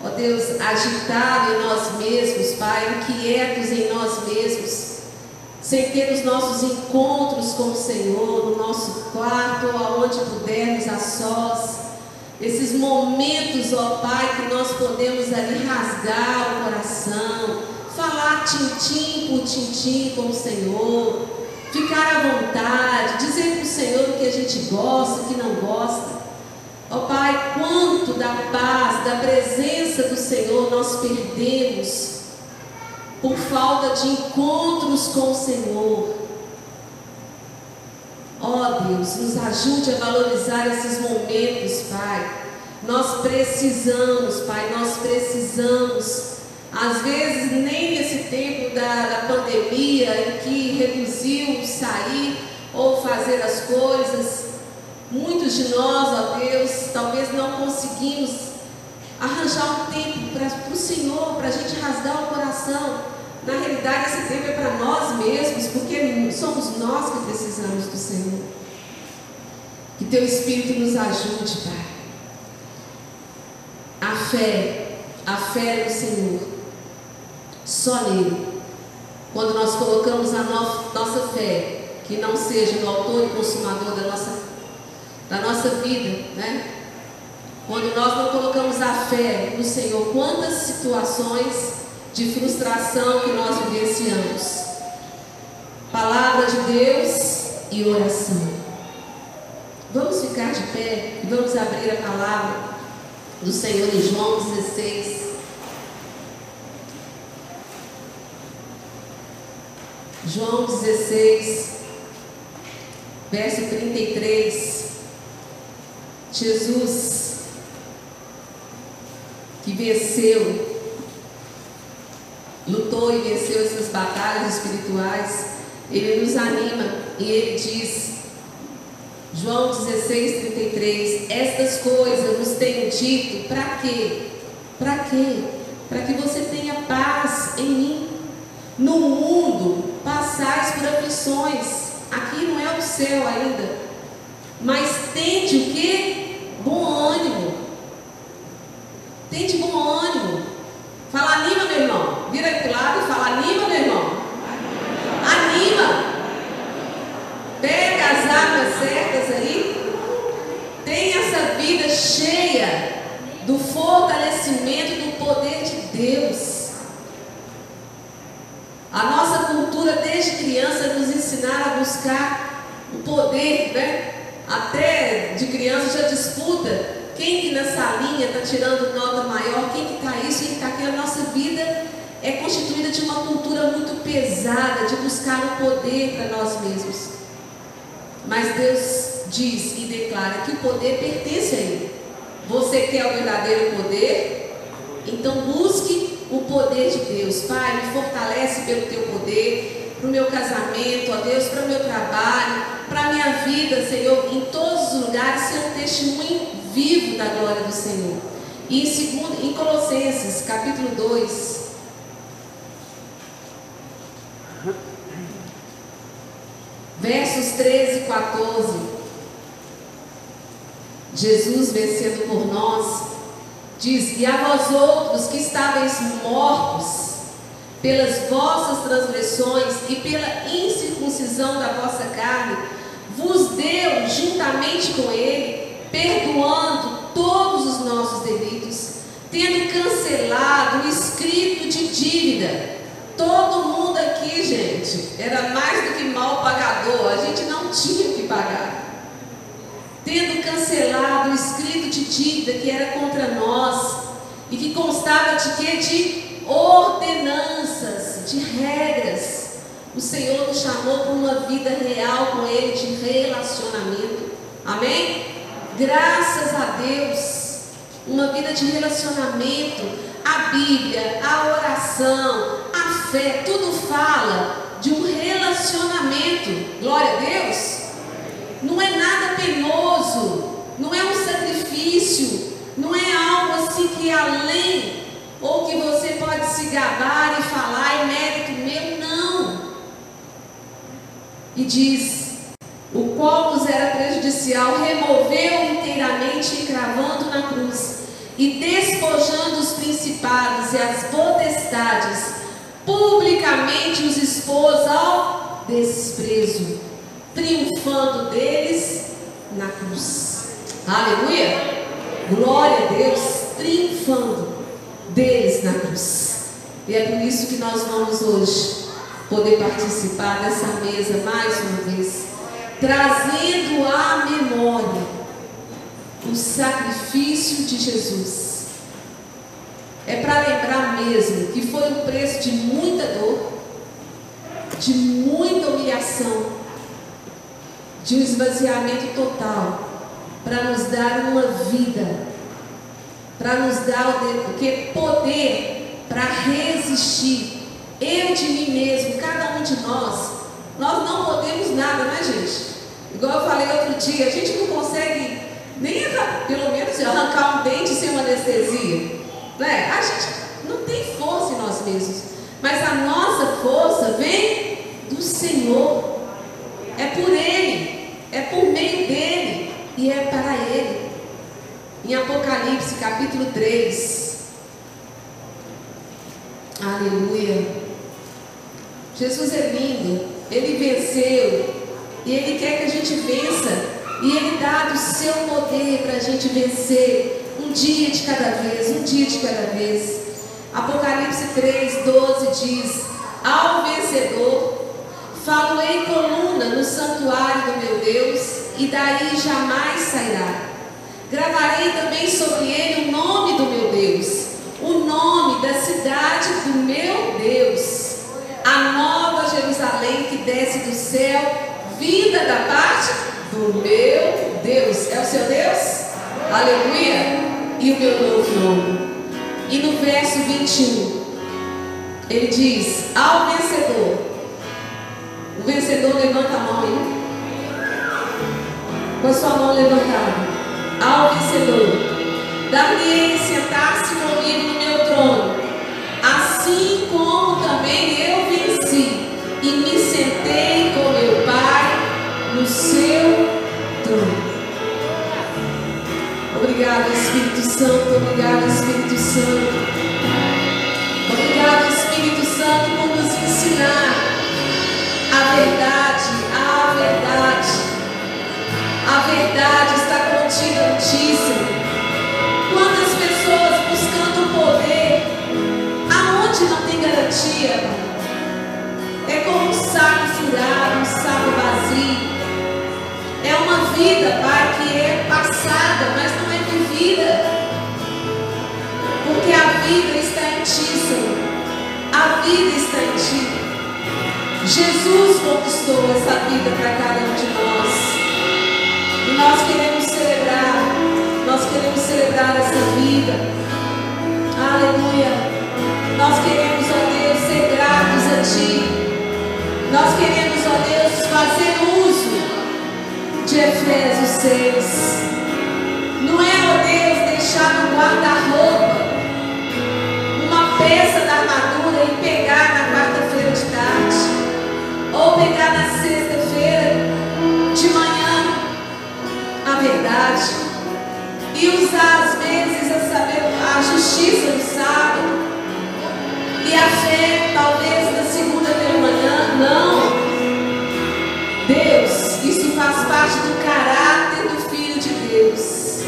ó Deus, agitado em nós mesmos, Pai, inquietos em nós mesmos, sem ter os nossos encontros com o Senhor, no nosso quarto ou aonde pudermos a sós. Esses momentos, ó Pai, que nós podemos ali rasgar o coração, falar tintim por tintim com o Senhor, ficar à vontade, dizer para o Senhor o que a gente gosta, o que não gosta. Ó Pai, quanto da paz, da presença do Senhor nós perdemos por falta de encontros com o Senhor. Ó oh, Deus, nos ajude a valorizar esses momentos, Pai. Nós precisamos, Pai, nós precisamos. Às vezes, nem nesse tempo da, da pandemia, em que reduziu sair ou fazer as coisas, muitos de nós, ó Deus, talvez não conseguimos arranjar um tempo para o Senhor, para a gente rasgar o coração. Na realidade, esse tempo é para nós mesmos, porque somos nós que precisamos do Senhor. Que Teu Espírito nos ajude, Pai. A fé a fé no Senhor. Só nele. Quando nós colocamos a no nossa fé, que não seja no autor e consumador da nossa, da nossa vida, né? Quando nós não colocamos a fé no Senhor, quantas situações de frustração que nós vivenciamos. Palavra de Deus e oração. Vamos ficar de pé e vamos abrir a palavra do Senhor em João 16. João 16, verso 33. Jesus, que venceu, lutou e venceu essas batalhas espirituais, ele nos anima e ele diz: João 16, 33. Estas coisas nos tenho dito para quê? Para quê? Para que você tenha paz em mim. No mundo passais por aflições. Aqui não é o céu ainda. Mas tente o que? Bom ânimo. Tente bom ânimo. Fala anima, meu irmão. Vira o lado e fala anima, meu irmão. Anima. Pega as águas certas aí. Tem essa vida cheia do fortalecimento do poder de Deus. A nossa cultura desde criança nos ensinaram a buscar o poder, né? Até de criança já disputa quem que nessa linha está tirando nota maior, quem que está isso, quem que está aquilo. A nossa vida é constituída de uma cultura muito pesada de buscar o poder para nós mesmos. Mas Deus diz e declara que o poder pertence a Ele. Você quer o verdadeiro poder? Então busque o poder de Deus. Pai, me fortalece pelo teu poder, para o meu casamento, ó Deus, para o meu trabalho, para a minha vida, Senhor, em todos os lugares, ser um testemunho vivo da glória do Senhor. E em, segundo, em Colossenses, capítulo 2, versos 13 e 14. Jesus vencendo por nós, diz: E a vós outros que estáveis mortos pelas vossas transgressões e pela incircuncisão da vossa carne, vos deu juntamente com ele, perdoando todos os nossos delitos, tendo cancelado o escrito de dívida Todo mundo aqui, gente, era mais do que mal pagador, a gente não tinha que pagar. Tendo cancelado o escrito de dívida que era contra nós e que constava de quê? De ordenanças, de regras. O Senhor nos chamou para uma vida real com Ele, de relacionamento. Amém? Graças a Deus, uma vida de relacionamento. A Bíblia, a oração, fé, tudo fala de um relacionamento. Glória a Deus. Não é nada penoso, não é um sacrifício, não é algo assim que é além ou que você pode se gabar e falar é mérito meu, não. E diz: o qual nos era prejudicial, removeu inteiramente, cravando na cruz, e despojando os principados e as potestades, publicamente os expôs ao desprezo, triunfando deles na cruz. Aleluia! Glória a Deus, triunfando deles na cruz. E é por isso que nós vamos hoje poder participar dessa mesa mais uma vez, trazendo à memória o sacrifício de Jesus é para lembrar mesmo que foi um preço de muita dor, de muita humilhação, de um esvaziamento total, para nos dar uma vida, para nos dar o que poder para resistir. Eu de mim mesmo, cada um de nós, nós não podemos nada, né, gente? Igual eu falei outro dia, a gente não consegue nem pelo menos arrancar um dente sem uma anestesia. Né? A gente não tem força em nós mesmos, mas a nossa força vem do Senhor. É por Ele, é por meio dele e é para Ele. Em Apocalipse capítulo 3, Aleluia. Jesus é lindo. Ele venceu. E Ele quer que a gente vença. E Ele dá do seu poder para a gente vencer. Um dia de cada vez, um dia de cada vez. Apocalipse 3, 12 diz: Ao vencedor, falo em coluna no santuário do meu Deus, e daí jamais sairá. Gravarei também sobre ele o nome do meu Deus, o nome da cidade do meu Deus, a nova Jerusalém que desce do céu, vinda da parte do meu Deus. É o seu Deus? Aleluia! E o meu novo nome. E no verso 21, ele diz: Ao vencedor, o vencedor levanta a mão aí, com a sua mão levantada, ao vencedor, dar-lhe sentar-se comigo no meu trono, assim como também eu Obrigado, Espírito Santo. Obrigado, Espírito Santo. Obrigado, Espírito Santo, por nos ensinar a verdade, a verdade. A verdade está contida no dízimo. Quantas pessoas buscando poder, aonde não tem garantia? É como um saco furado, um saco vazio. É uma vida, Pai, que é passada, mas não é vivida. Porque a vida está em Ti, Senhor. A vida está em Ti. Jesus conquistou essa vida para cada um de nós. E nós queremos celebrar, nós queremos celebrar essa vida. Aleluia. Nós queremos, ó Deus, ser gratos a Ti. Nós queremos, ó Deus, fazer uso de Efésios 6. Não é, ó Deus, deixar no guarda-roupa uma peça da armadura e pegar na quarta-feira de tarde, ou pegar na sexta-feira de manhã a verdade e usar às vezes a saber a justiça no sábado e a fé talvez na segunda pela manhã. Não. Deus, isso faz parte do caráter do Filho de Deus.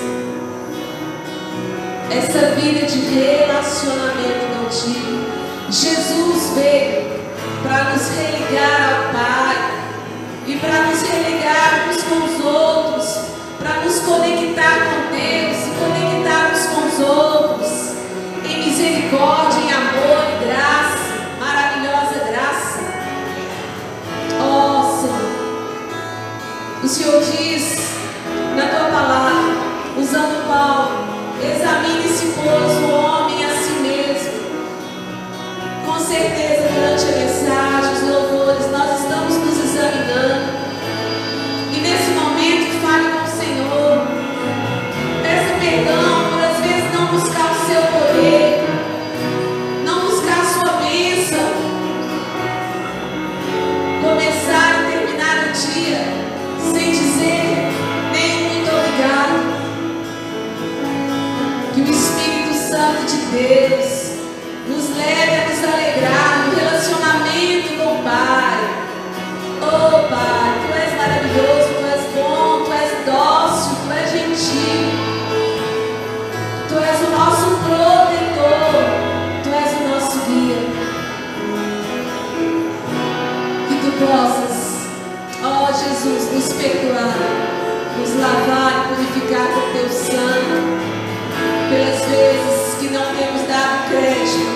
Essa vida de relacionamento contigo. Jesus veio para nos religar ao Pai e para nos religar uns com os outros, para nos conectar com Deus e conectarmos com os outros em misericórdia, Senhor diz na tua palavra, usando Paulo, examine-se, pois, o homem a si mesmo. Com certeza, durante a mensagem, os louvores, nós estamos nos examinando. E nesse momento, fale com o Senhor. Peça perdão por às vezes não buscar o seu poder, Deus nos leve a nos alegrar no relacionamento com o Pai. Oh Pai, Tu és maravilhoso, Tu és bom, Tu és dócil, Tu és gentil. Tu és o nosso protetor, Tu és o nosso guia. Que Tu possas, ó Jesus, nos perdoar, nos lavar e purificar com Teu sangue, pelas vezes que não temos dado crédito